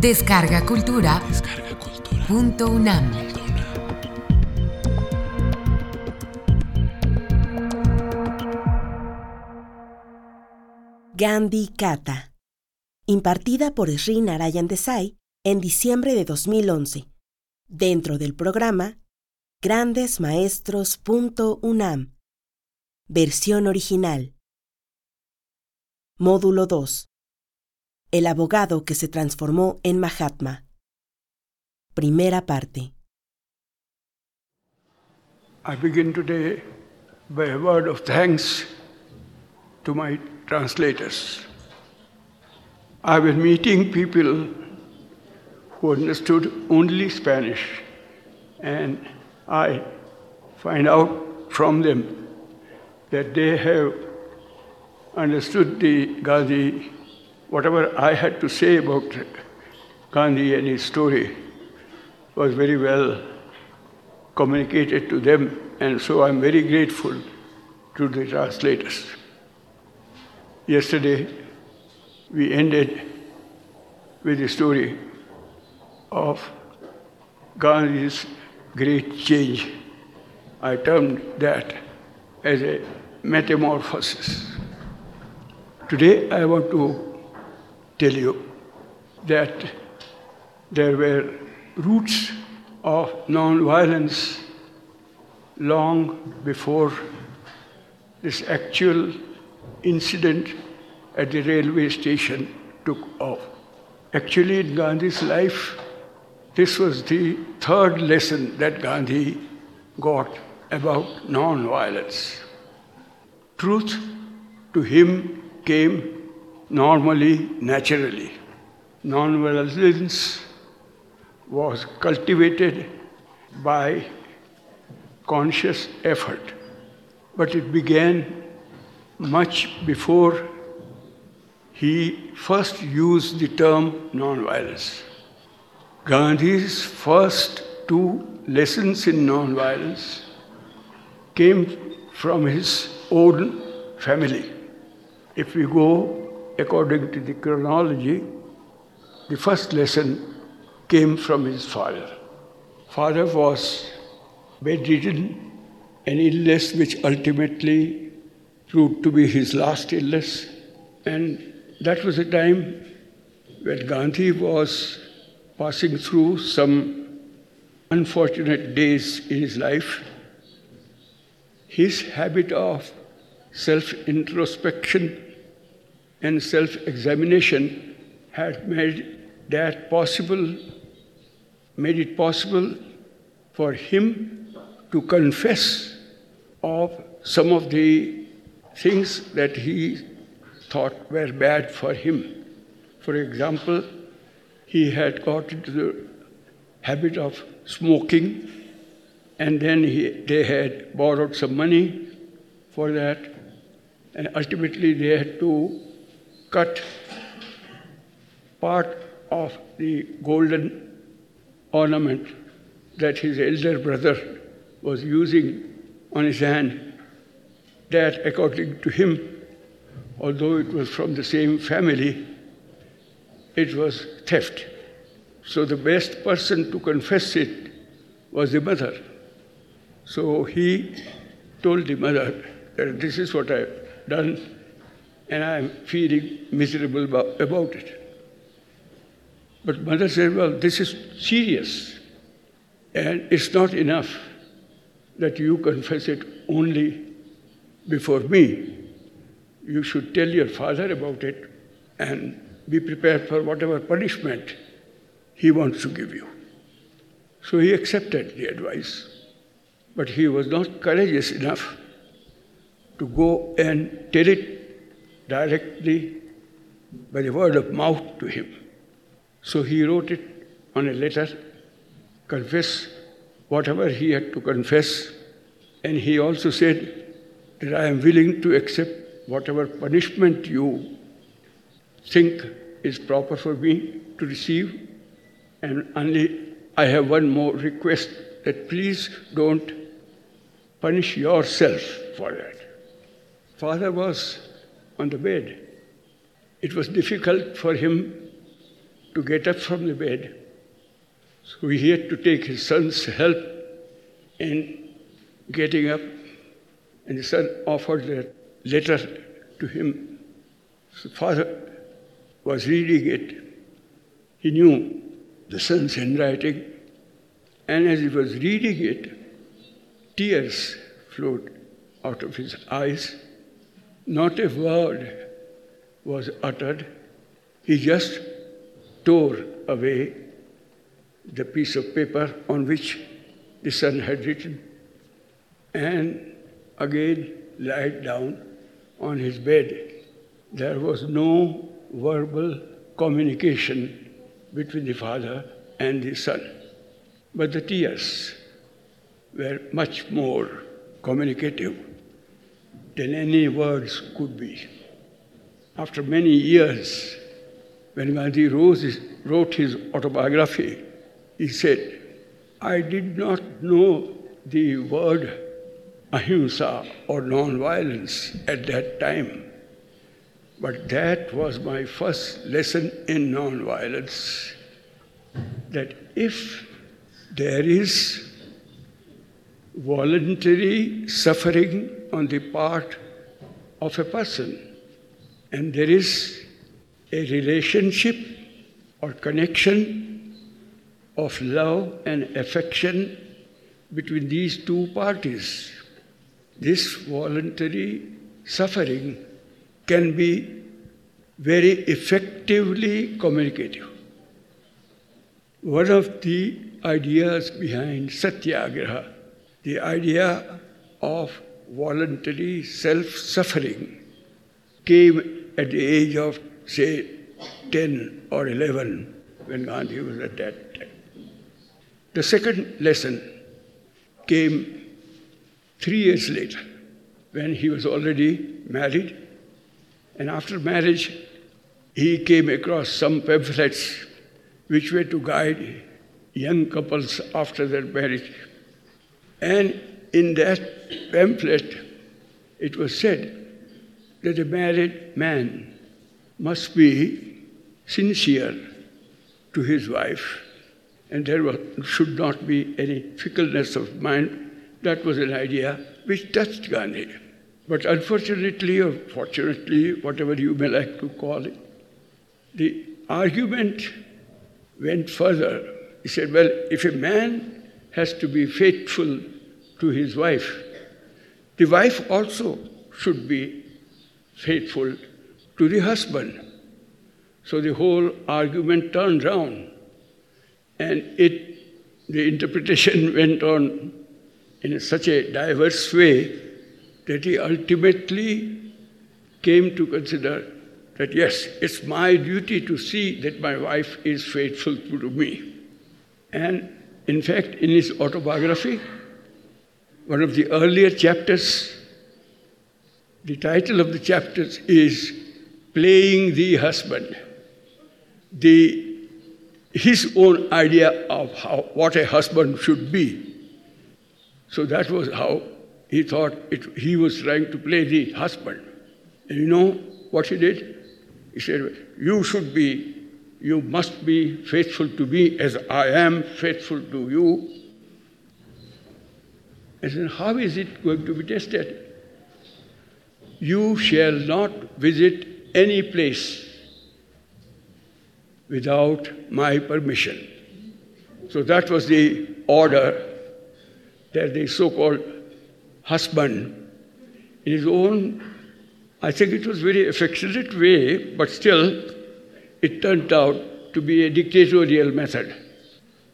Descarga Cultura. Punto UNAM. Gandhi Kata. Impartida por Sri Narayan Desai en diciembre de 2011. Dentro del programa grandesmaestros.unam. Versión original. Módulo 2. El abogado que se transformó en Mahatma. Primera parte. I begin today by a word of thanks to my translators. I've been meeting people who understood only Spanish, and I find out from them that they have understood the Gandhi whatever I had to say about Gandhi and his story was very well communicated to them, and so I'm very grateful to the translators. Yesterday, we ended with the story of Gandhi's great change. I termed that as a metamorphosis. Today, I want to tell you that there were roots of non-violence long before this actual incident at the railway station took off. Actually, in Gandhi's life, this was the third lesson that Gandhi got about non-violence. Truth to him came normally, naturally. Non-violence was cultivated by conscious effort, but it began much before he first used the term non-violence. Gandhi's first two lessons in non-violence came from his own family. If we go according to the chronology, the first lesson came from his father. Father was bedridden, an illness which ultimately proved to be his last illness. And that was a time when Gandhi was passing through some unfortunate days in his life. His habit of self introspection and self examination had made that possible, made it possible for him to confess of some of the things that he thought were bad for him. For example, he had got into the habit of smoking, and then he, they had borrowed some money for that, and ultimately they had to cut part of the golden ornament that his elder brother was using on his hand, that according to him, although it was from the same family, it was theft. So the best person to confess it was the mother. So he told the mother that this is what I've done and I'm feeling miserable about it. But mother said, Well, this is serious, and it's not enough that you confess it only before me. You should tell your father about it and be prepared for whatever punishment he wants to give you. So he accepted the advice, but he was not courageous enough to go and tell it directly by the word of mouth to him. So he wrote it on a letter, confess whatever he had to confess, and he also said that I am willing to accept whatever punishment you think is proper for me to receive, and only I have one more request that please don't punish yourself for that. Father was on the bed. It was difficult for him to get up from the bed. So he had to take his son's help in getting up, and the son offered the letter to him. So father was reading it. He knew the son's handwriting, and as he was reading it, tears flowed out of his eyes. Not a word was uttered. He just tore away the piece of paper on which the son had written and again lied down on his bed. There was no verbal communication between the father and the son. But the tears were much more communicative than any words could be. After many years, when Gandhi wrote his autobiography, he said, I did not know the word ahimsa or non-violence at that time. But that was my first lesson in non-violence. That if there is voluntary suffering on the part of a person, and there is a relationship or connection of love and affection between these two parties. This voluntary suffering can be very effectively communicative. One of the ideas behind Satyagraha, the idea of voluntary self suffering, came at the age of, say, 10 or 11 when Gandhi was at that time. The second lesson came three years later when he was already married. And after marriage, he came across some pamphlets which were to guide young couples after their marriage. And in that pamphlet, it was said that a married man must be sincere to his wife, and there was, should not be any fickleness of mind. That was an idea which touched Gandhi. But unfortunately, or fortunately, whatever you may like to call it, the argument went further. He said, well, if a man has to be faithful to his wife, the wife also should be faithful to the husband. So the whole argument turned round, and it, the interpretation went on in such a diverse way that he ultimately came to consider that yes, it's my duty to see that my wife is faithful to me. And in fact, in his autobiography, one of the earlier chapters, the title of the chapters is Playing the Husband. The, his own idea of how, what a husband should be. So that was how he thought it, he was trying to play the husband. And you know what he did? He said, You should be, you must be faithful to me as I am faithful to you. I said, How is it going to be tested? You shall not visit any place without my permission. So that was the order that the so called husband, in his own, I think it was very affectionate way, but still it turned out to be a dictatorial method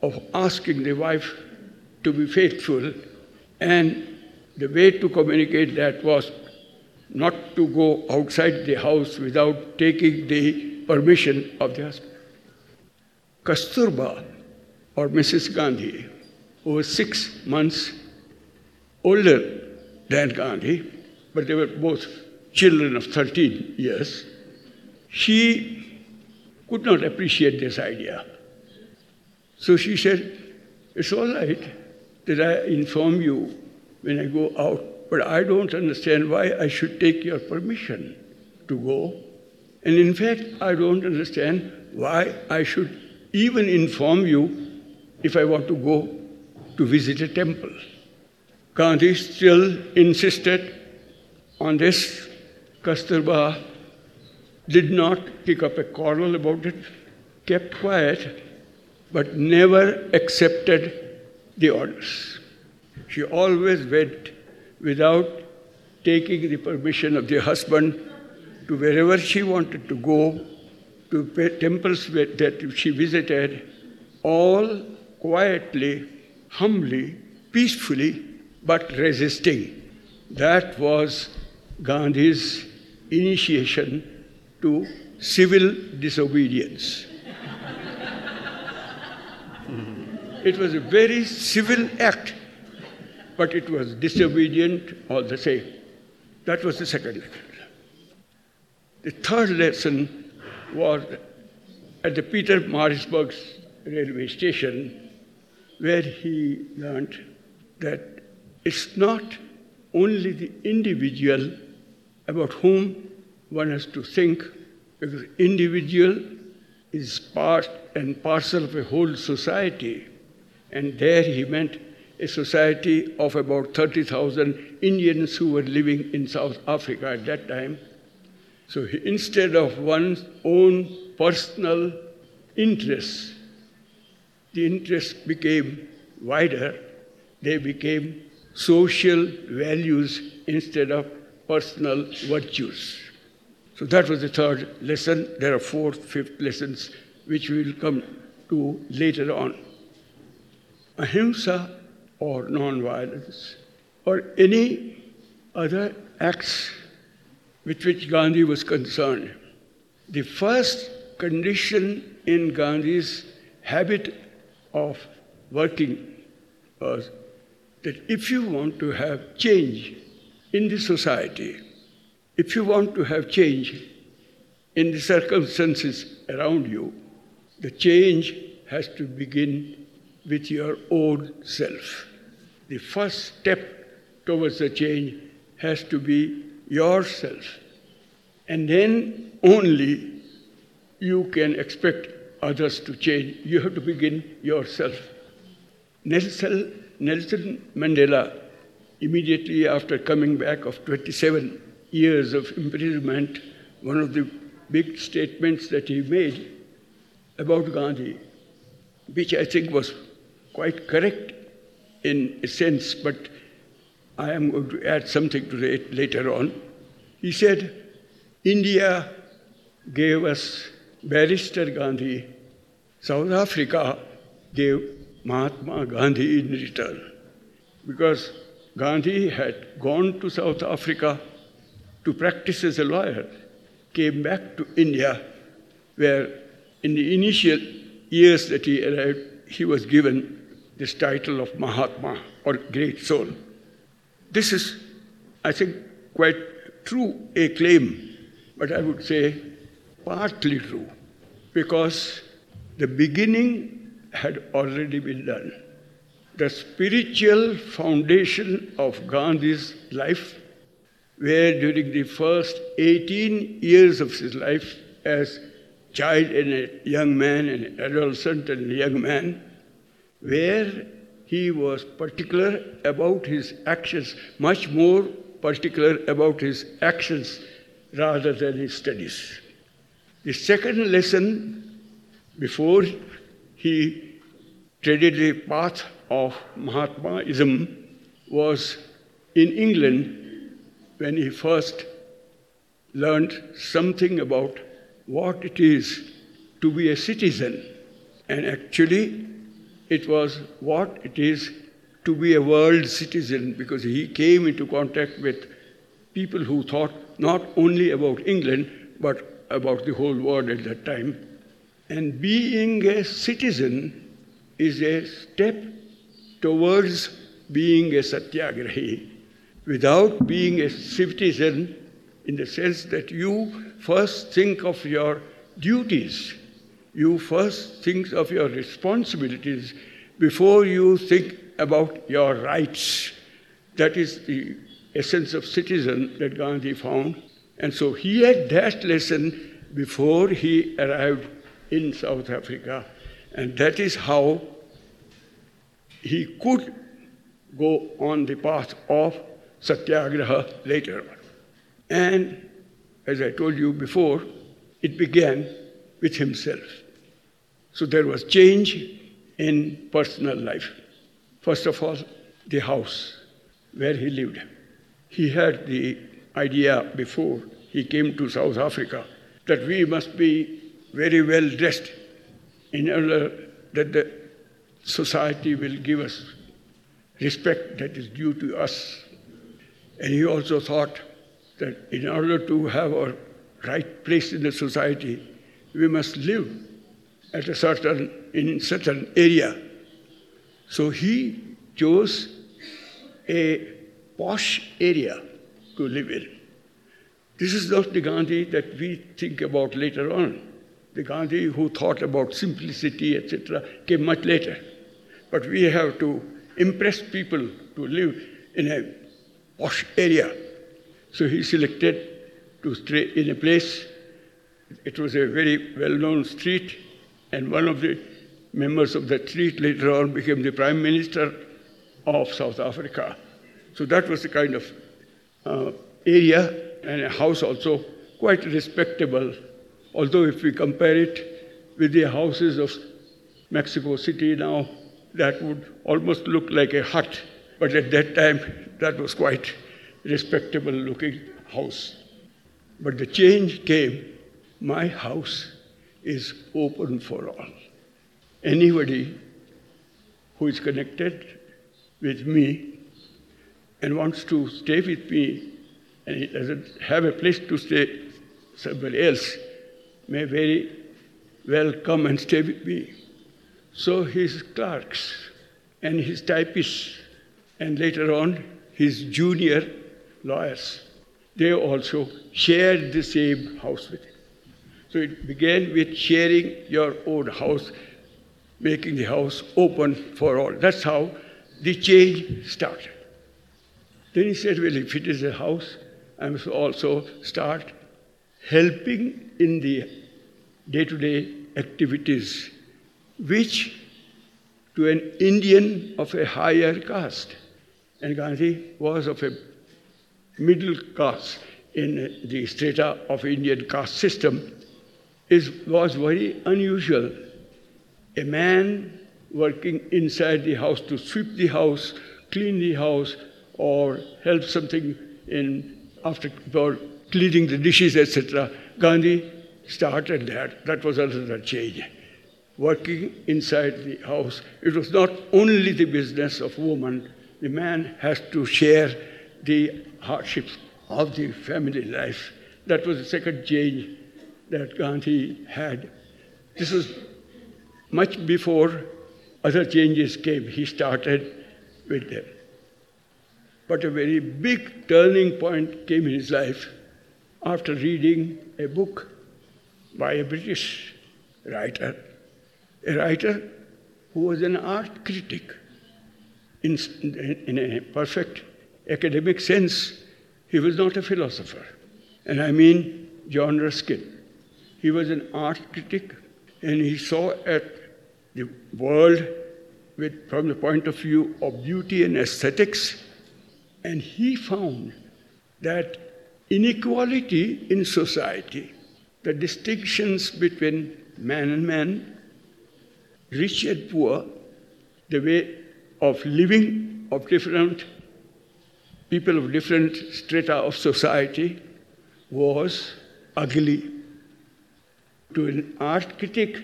of asking the wife to be faithful. And the way to communicate that was not to go outside the house without taking the permission of the husband. Kasturba, or Mrs. Gandhi, who was six months older than Gandhi, but they were both children of 13 years, she could not appreciate this idea. So she said, It's all right that I inform you when I go out, but I don't understand why I should take your permission to go. And in fact, I don't understand why I should even inform you if I want to go to visit a temple. Gandhi still insisted on this. Kasturba did not pick up a quarrel about it, kept quiet, but never accepted the orders. She always went without taking the permission of the husband to wherever she wanted to go, to temples that she visited, all quietly, humbly, peacefully, but resisting. That was Gandhi's initiation to civil disobedience. Hmm. It was a very civil act, but it was disobedient all the same. That was the second lesson. The third lesson was at the Pietermaritzburg railway station, where he learned that it's not only the individual about whom one has to think, because individual is part and parcel of a whole society. And there he met a society of about 30,000 Indians who were living in South Africa at that time. So he, instead of one's own personal interests, the interests became wider, they became social values instead of personal virtues. So that was the third lesson. There are fourth, fifth lessons which we will come to later on. Ahimsa or non-violence or any other acts with which Gandhi was concerned. The first condition in Gandhi's habit of working was that if you want to have change in the society, if you want to have change in the circumstances around you, the change has to begin with your own self. The first step towards the change has to be yourself. And then only you can expect others to change. You have to begin yourself. Nelson, Nelson Mandela, immediately after coming back of 27 years of imprisonment, one of the big statements that he made about Gandhi, which I think was quite correct in a sense, but I am going to add something to it later on. He said, India gave us Barrister Gandhi, South Africa gave Mahatma Gandhi in return. Because Gandhi had gone to South Africa to practice as a lawyer, came back to India, where in the initial years that he arrived, he was given this title of Mahatma or Great Soul. This is, I think, quite true, a claim, but I would say partly true, because the beginning had already been done. The spiritual foundation of Gandhi's life, where during the first 18 years of his life, as child and a young man, and an adolescent and a young man, where he was particular about his actions, much more particular about his actions rather than his studies. The second lesson, before he treaded the path of Mahatmaism, was in England when he first learned something about what it is to be a citizen. And actually, it was what it is to be a world citizen because he came into contact with people who thought not only about England but about the whole world at that time. And being a citizen is a step towards being a satyagrahi. Without being a citizen, in the sense that you first think of your duties you first think of your responsibilities before you think about your rights. That is the essence of citizen that Gandhi found. And so he had that lesson before he arrived in South Africa. And that is how he could go on the path of satyagraha later. And as I told you before, it began with himself. So there was change in personal life. First of all, the house where he lived. He had the idea before he came to South Africa that we must be very well dressed in order that the society will give us respect that is due to us. And he also thought that in order to have our right place in the society, we must live at a certain in certain area. So he chose a posh area to live in. This is not the Gandhi that we think about later on. The Gandhi who thought about simplicity, etc., came much later. But we have to impress people to live in a posh area. So he selected to stay in a place. It was a very well-known street, and one of the members of that street later on became the prime minister of South Africa. So that was the kind of uh, area and a house also quite respectable. Although if we compare it with the houses of Mexico City now, that would almost look like a hut. But at that time, that was quite respectable looking house. But the change came. My house is open for all. Anybody who is connected with me and wants to stay with me and he doesn't have a place to stay somewhere else may very well come and stay with me. So his clerks and his typists and later on his junior lawyers, they also shared the same house with him. So it began with sharing your own house, making the house open for all. That's how the change started. Then he said, Well, if it is a house, I must also start helping in the day to day activities, which to an Indian of a higher caste, and Gandhi was of a middle caste in the strata of Indian caste system, is, was very unusual. A man working inside the house to sweep the house, clean the house, or help something in after for cleaning the dishes, etc., Gandhi started that. That was another change. Working inside the house, it was not only the business of woman, the man has to share the hardships of the family life. That was the second change that Gandhi had. This was much before other changes came. He started with them. But a very big turning point came in his life after reading a book by a British writer, a writer who was an art critic in, in a perfect academic sense. He was not a philosopher. And I mean John Ruskin. He was an art critic and he saw at the world with, from the point of view of beauty and aesthetics and he found that inequality in society, the distinctions between man and man, rich and poor, the way of living of different people of different strata of society was ugly. To an art critic,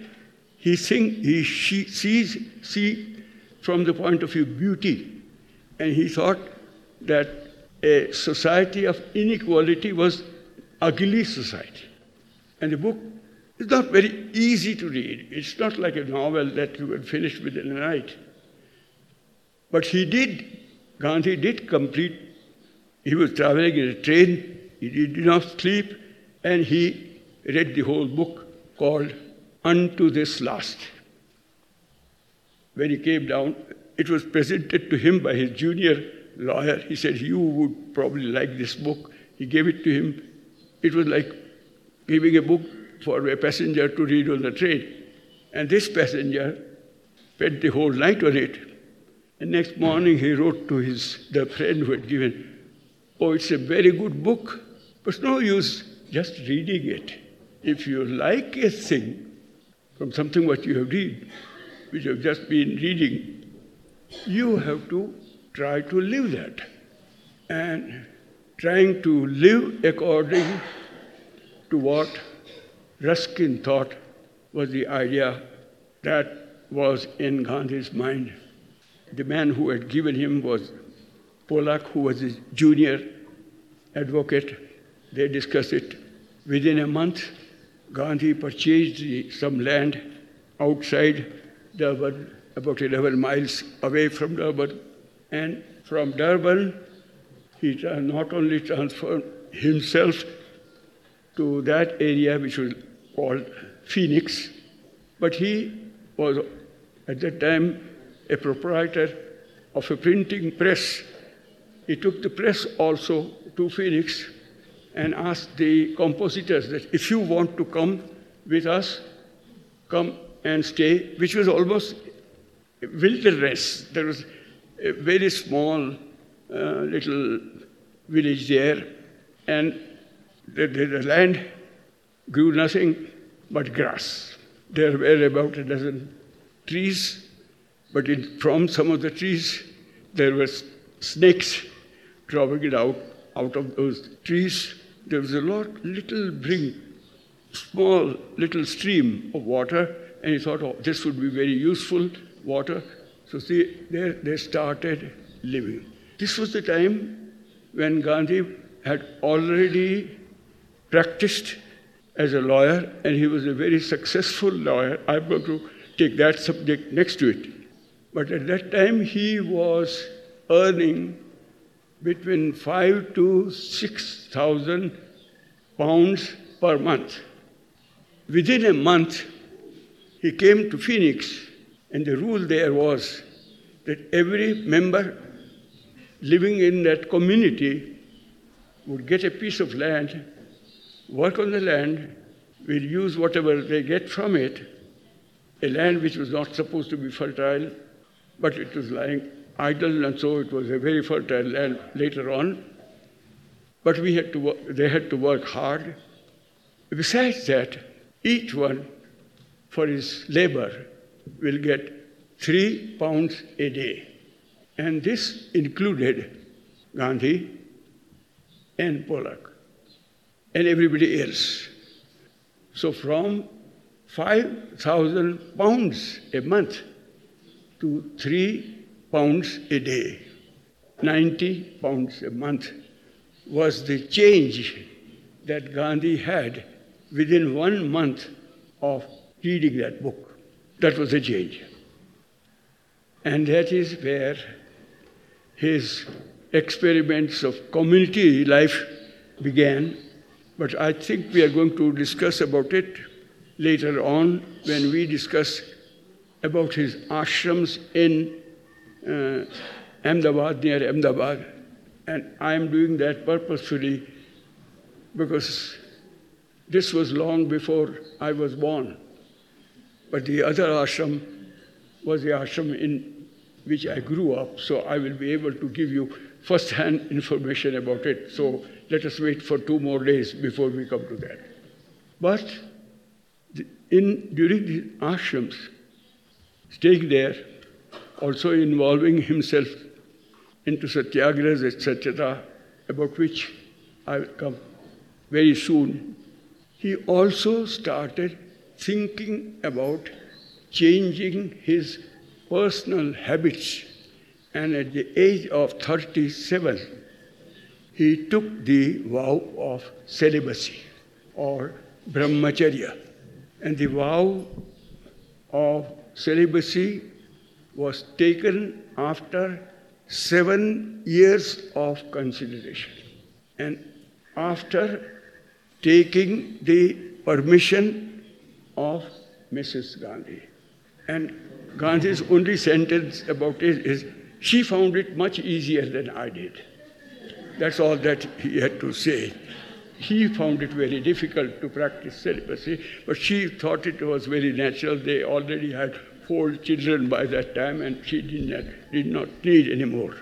he, he she, sees see from the point of view beauty, and he thought that a society of inequality was ugly society. And the book is not very easy to read. It's not like a novel that you can finish within a night. But he did, Gandhi did complete, he was traveling in a train, he did not sleep, and he read the whole book called Unto This Last. When he came down, it was presented to him by his junior lawyer. He said, You would probably like this book. He gave it to him. It was like giving a book for a passenger to read on the train. And this passenger spent the whole night on it. And next morning he wrote to his the friend who had given, Oh, it's a very good book, but no use just reading it. If you like a thing from something what you have read, which you have just been reading, you have to try to live that. And trying to live according to what Ruskin thought was the idea that was in Gandhi's mind. The man who had given him was Polak, who was his junior advocate. They discussed it. Within a month, Gandhi purchased some land outside Durban, about 11 miles away from Durban. And from Durban, he not only transferred himself to that area which was called Phoenix, but he was at that time a proprietor of a printing press. He took the press also to Phoenix and asked the compositors that if you want to come with us, come and stay, which was almost wilderness. There was a very small uh, little village there, and the, the, the land grew nothing but grass. There were about a dozen trees, but in, from some of the trees there were snakes dropping it out out of those trees. There was a lot, little brink, small little stream of water, and he thought, oh, this would be very useful water. So see, there they started living. This was the time when Gandhi had already practiced as a lawyer and he was a very successful lawyer. I'm going to take that subject next to it. But at that time he was earning between five to six thousand pounds per month. Within a month, he came to Phoenix, and the rule there was that every member living in that community would get a piece of land, work on the land, will use whatever they get from it, a land which was not supposed to be fertile, but it was lying idle, and so it was a very fertile land later on. But we had to work, they had to work hard. Besides that, each one for his labor will get three pounds a day. And this included Gandhi and Polak and everybody else. So from 5,000 pounds a month to 3 pounds a day, 90 pounds a month was the change that Gandhi had within one month of reading that book. That was the change. And that is where his experiments of community life began, but I think we are going to discuss about it later on when we discuss about his ashrams in Uh, Ahmedabad, near Ahmedabad. And I am doing that purposefully because this was long before I was born. But the other ashram was the ashram in which I grew up, so I will be able to give you first hand information about it. So let us wait for two more days before we come to that. But in, during the ashrams, staying there, also involving himself into satyagrahas, etc., about which I will come very soon, he also started thinking about changing his personal habits, and at the age of 37, he took the vow of celibacy or brahmacharya. And the vow of celibacy was taken after seven years of consideration. And after taking the permission of Mrs. Gandhi. And Gandhi's only sentence about it is, she found it much easier than I did. That's all that he had to say. he found it very difficult to practice celibacy, but she thought it was very natural. They already had four children by that time, and she did not, did not need any more.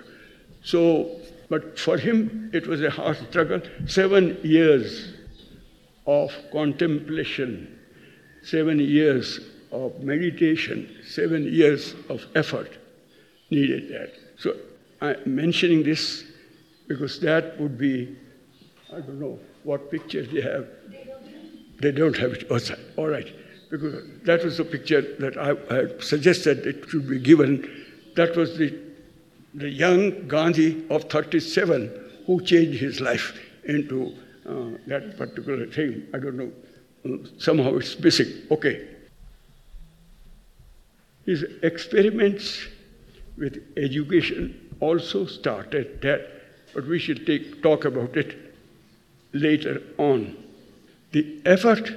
So, but for him, it was a hard struggle. Seven years of contemplation, seven years of meditation, seven years of effort needed that. So I'm mentioning this because that would be, I don't know what picture they have. They don't have it. Oh, all right. Because that was the picture that I had suggested it should be given. That was the, the young Gandhi of 37 who changed his life into uh, that particular thing. I don't know. Somehow it's missing. Okay. His experiments with education also started that, but we should take, talk about it later on. The effort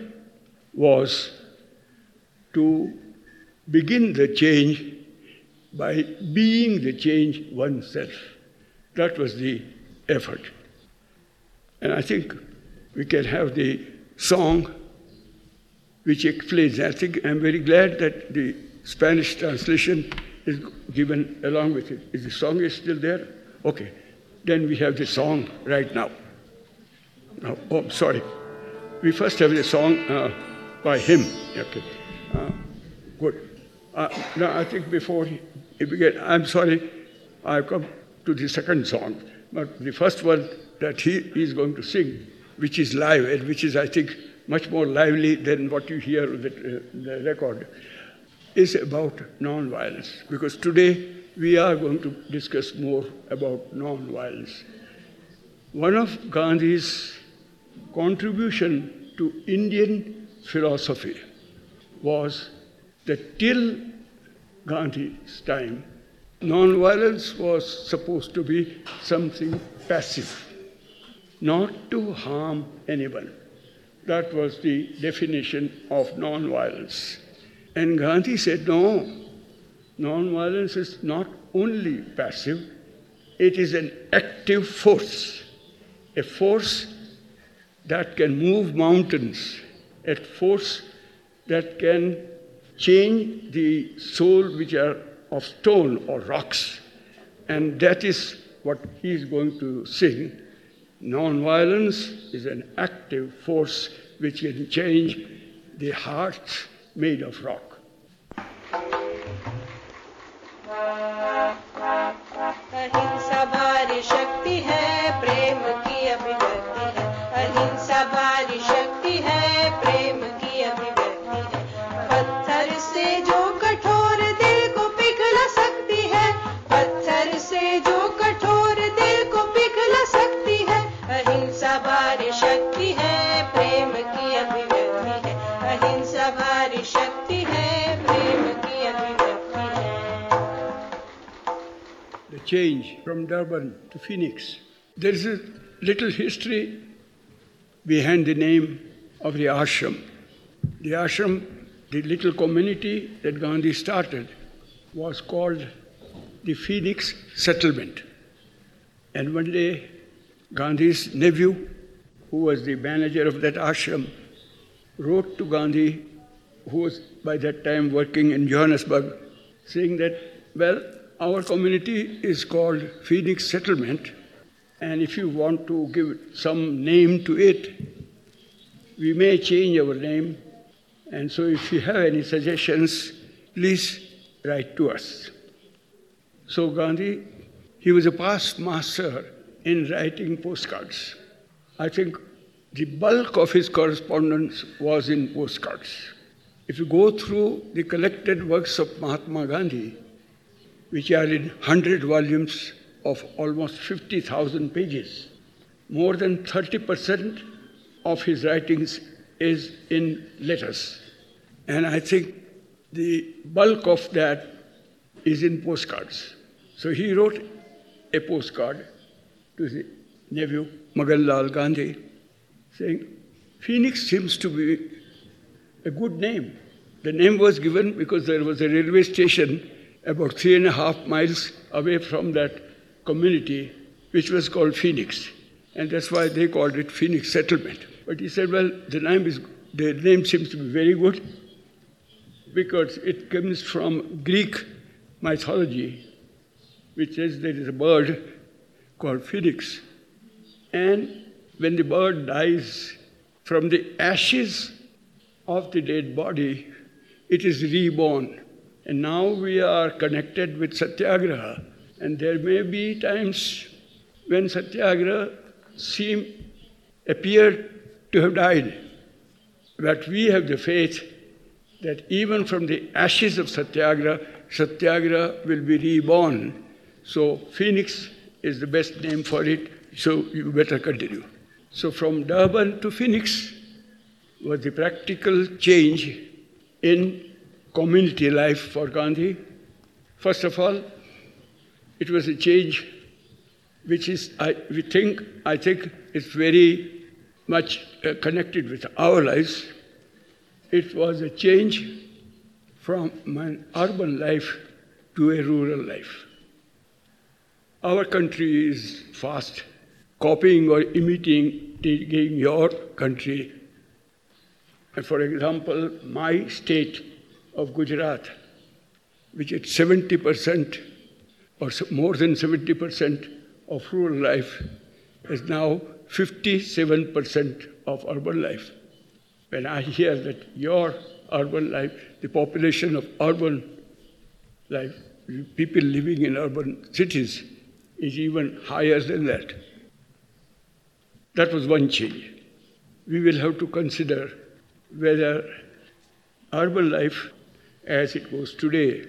was to begin the change by being the change oneself. That was the effort. And I think we can have the song which explains. I think I'm very glad that the Spanish translation is given along with it. Is the song is still there? Okay. Then we have the song right now. Oh, oh sorry. We first have the song uh, by him. Okay. Uh, good. Uh, now, I think before he, began, I'm sorry, I've come to the second song. But the first one that he is going to sing, which is live and which is, I think, much more lively than what you hear the, uh, the record, is about non-violence. Because today we are going to discuss more about non-violence. One of Gandhi's contribution to Indian philosophy was that till Gandhi's time, non-violence was supposed to be something passive, not to harm anyone. That was the definition of non-violence. And Gandhi said, no, non-violence is not only passive, it is an active force, a force that can move mountains, a force that can change the soul which are of stone or rocks. And that is what he is going to sing. Non-violence is an active force which can change the hearts made of rock. Change from Durban to Phoenix. There is a little history behind the name of the ashram. The ashram, the little community that Gandhi started, was called the Phoenix Settlement. And one day, Gandhi's nephew, who was the manager of that ashram, wrote to Gandhi, who was by that time working in Johannesburg, saying that, well, our community is called Phoenix Settlement, and if you want to give some name to it, we may change our name. And so, if you have any suggestions, please write to us. So, Gandhi, he was a past master in writing postcards. I think the bulk of his correspondence was in postcards. If you go through the collected works of Mahatma Gandhi, which are in 100 volumes of almost 50,000 pages. More than 30% of his writings is in letters. And I think the bulk of that is in postcards. So he wrote a postcard to his nephew, Magan Lal Gandhi, saying, Phoenix seems to be a good name. The name was given because there was a railway station about three and a half miles away from that community, which was called Phoenix. and that's why they called it Phoenix Settlement. But he said, well, the name, is, the name seems to be very good because it comes from Greek mythology, which says there is a bird called phoenix. And when the bird dies from the ashes of the dead body, it is reborn. And now we are connected with Satyagraha. And there may be times when Satyagraha seem appear to have died. But we have the faith that even from the ashes of Satyagraha, Satyagraha will be reborn. So Phoenix is the best name for it, so you better continue. So from Durban to Phoenix was the practical change in community life for Gandhi. First of all, it was a change which is, I, we think, I think it's very much uh, connected with our lives. It was a change from an urban life to a rural life. Our country is fast copying or imitating your country. And for example, my state of Gujarat, which is 70% or more than 70% of rural life, is now 57% of urban life. When I hear that your urban life, the population of urban life, people living in urban cities, is even higher than that. That was one change. We will have to consider whether urban life as it was today,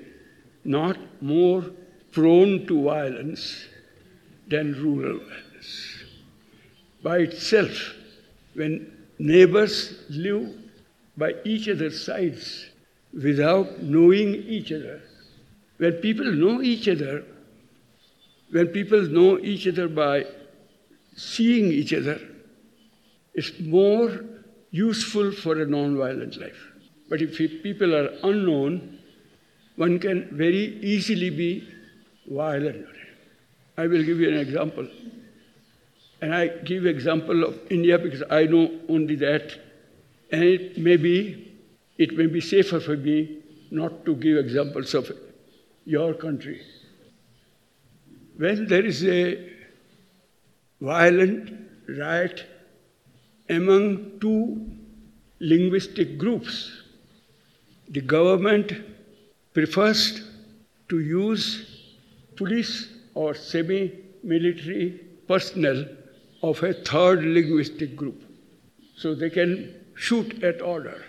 not more prone to violence than rural violence. By itself, when neighbors live by each other's sides without knowing each other, when people know each other, when people know each other by seeing each other, it's more useful for a non-violent life. But if people are unknown, one can very easily be violent. I will give you an example. And I give example of India because I know only that. And it may be, it may be safer for me not to give examples of your country. When there is a violent riot among two linguistic groups, the government prefers to use police or semi military personnel of a third linguistic group. So they can shoot at order.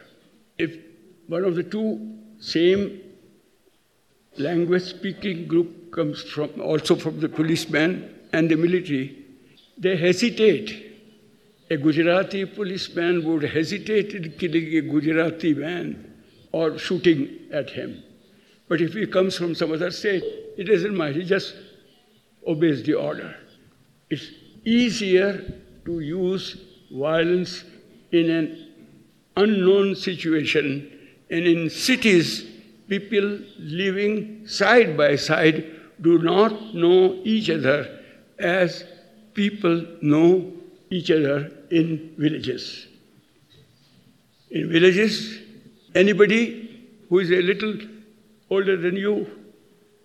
If one of the two same language speaking group comes from also from the policeman and the military, they hesitate. A Gujarati policeman would hesitate in killing a Gujarati man or shooting at him. But if he comes from some other state, it doesn't matter, he just obeys the order. It's easier to use violence in an unknown situation and in cities, people living side by side do not know each other as people know each other in villages. In villages, anybody who is a little older than you,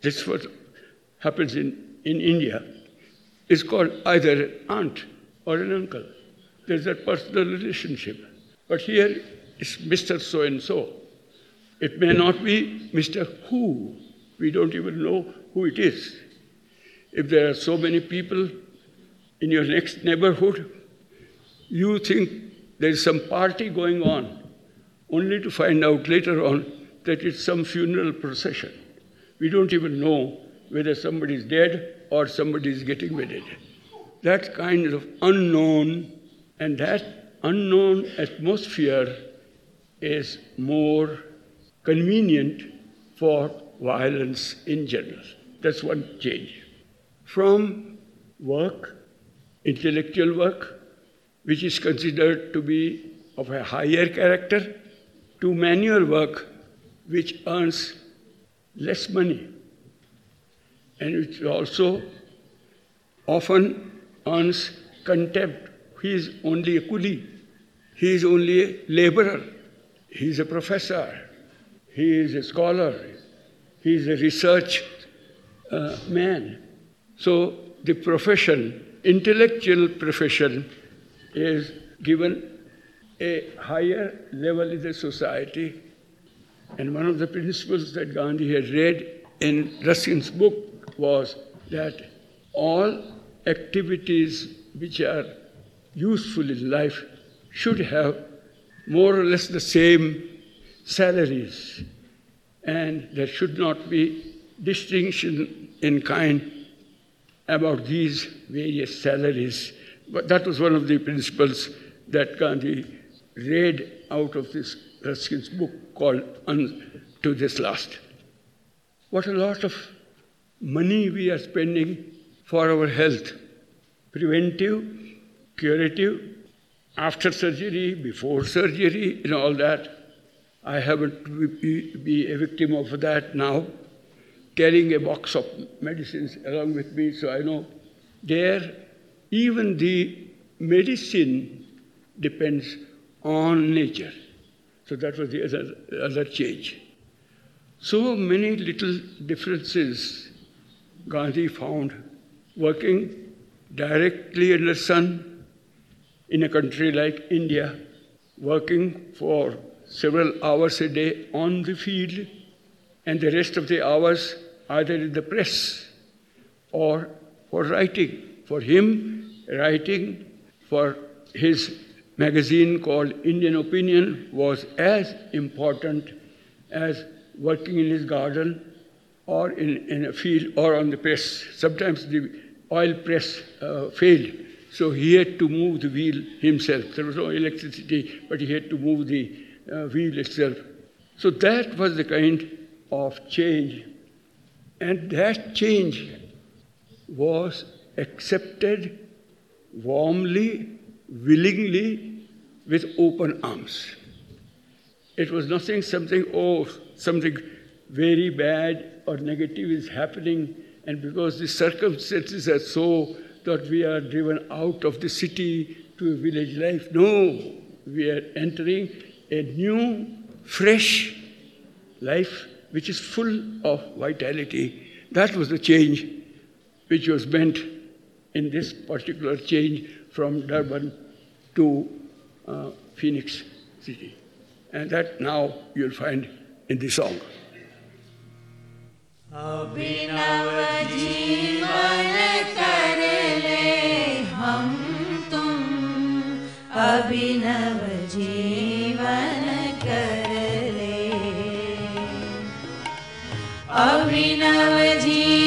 this is what happens in, in India, is called either an aunt or an uncle. There's that personal relationship. But here it's Mr. So and so. It may not be Mr. Who. We don't even know who it is. If there are so many people in your next neighborhood, you think there's some party going on, only to find out later on that it's some funeral procession. We don't even know whether somebody is dead or somebody is getting wedded. That kind of unknown and that unknown atmosphere is more convenient for violence in general. That's one change. From work, intellectual work, which is considered to be of a higher character, to manual work, which earns less money and which also often earns contempt. He is only a coolie. He is only a laborer. He is a professor. He is a scholar. He is a research uh, man. So the profession, intellectual profession, is given a higher level in the society. And one of the principles that Gandhi had read in Ruskin's book was that all activities which are useful in life should have more or less the same salaries, and there should not be distinction in kind about these various salaries. But that was one of the principles that Gandhi read out of this Ruskin's book called Unto This Last. What a lot of money we are spending for our health preventive, curative, after surgery, before surgery, and all that. I happen to be, be a victim of that now, carrying a box of medicines along with me, so I know there even the medicine depends on nature. So that was the other, other change. So many little differences Gandhi found working directly in the sun in a country like India, working for several hours a day on the field, and the rest of the hours either in the press or for writing. For him, writing for his magazine called Indian Opinion was as important as working in his garden or in, in a field or on the press. Sometimes the oil press uh, failed, so he had to move the wheel himself. There was no electricity, but he had to move the uh, wheel itself. So that was the kind of change. And that change was accepted warmly, willingly, with open arms. It was nothing, something, oh, something very bad or negative is happening, and because the circumstances are so that we are driven out of the city to a village life. No, we are entering a new, fresh life which is full of vitality. That was the change which was meant in this particular change from Durban to uh, Phoenix City. And that now you'll find in the song. अभिनव जीवन कर ले हम तुम अभिनव जीवन कर ले अभिनव जीवन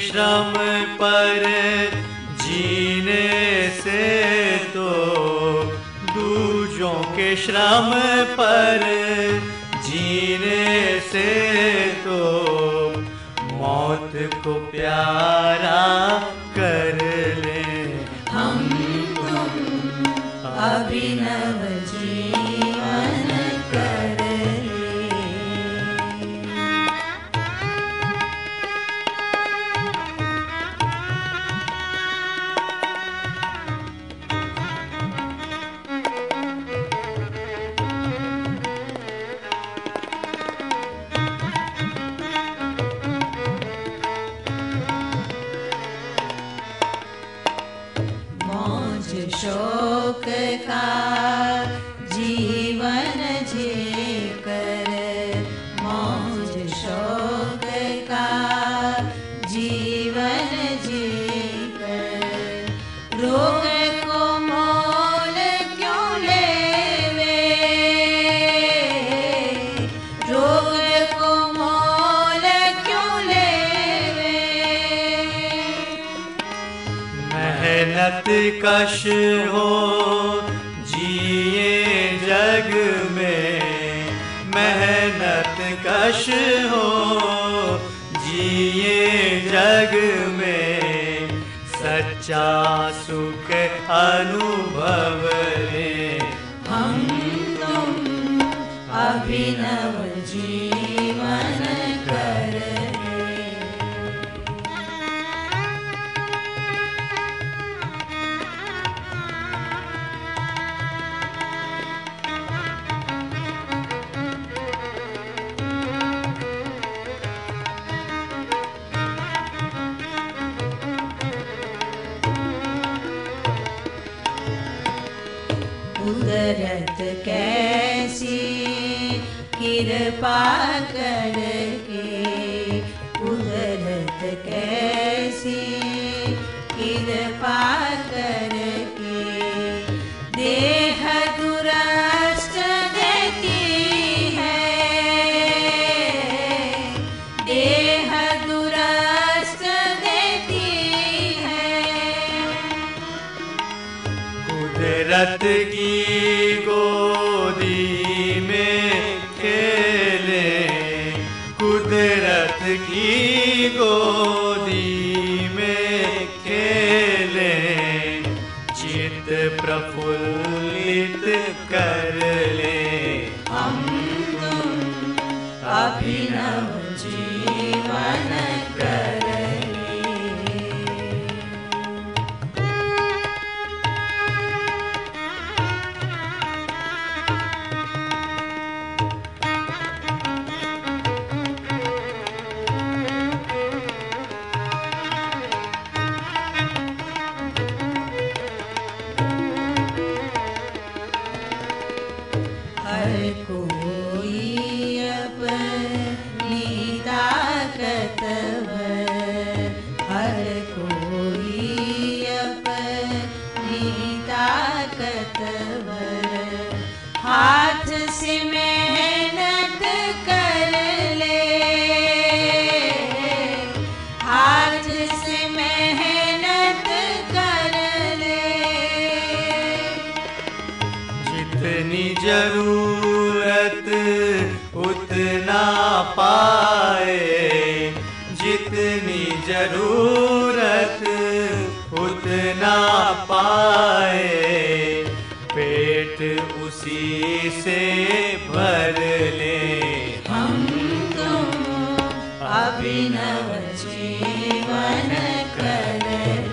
श्रम पर जीने से तो दूजों के श्रम पर जीने से तो मौत को प्यारा वश हो, जिए जग में मेहनत कश हो, जिए जग में सच्चा सुख अनुभव हम तुम अभिनव Bye. careful. जीवन क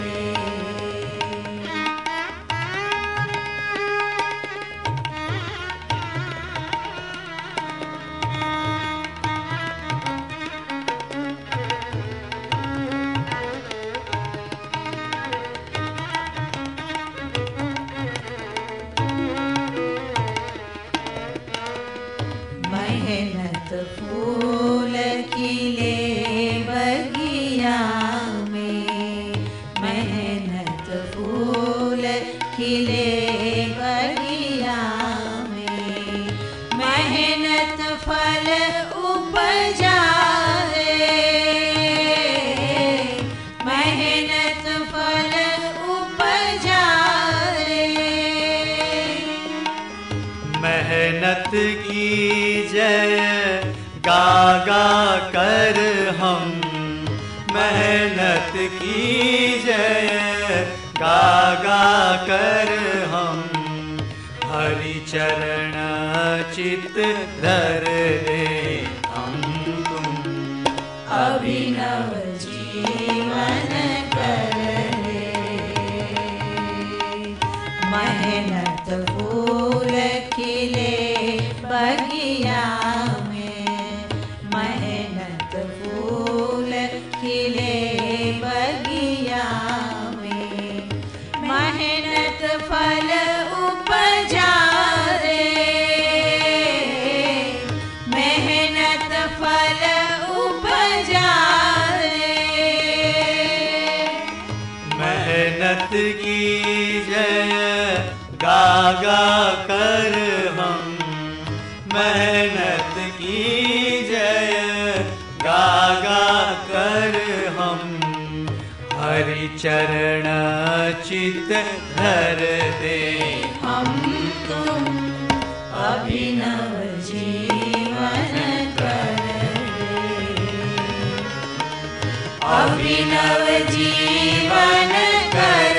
जीवन कर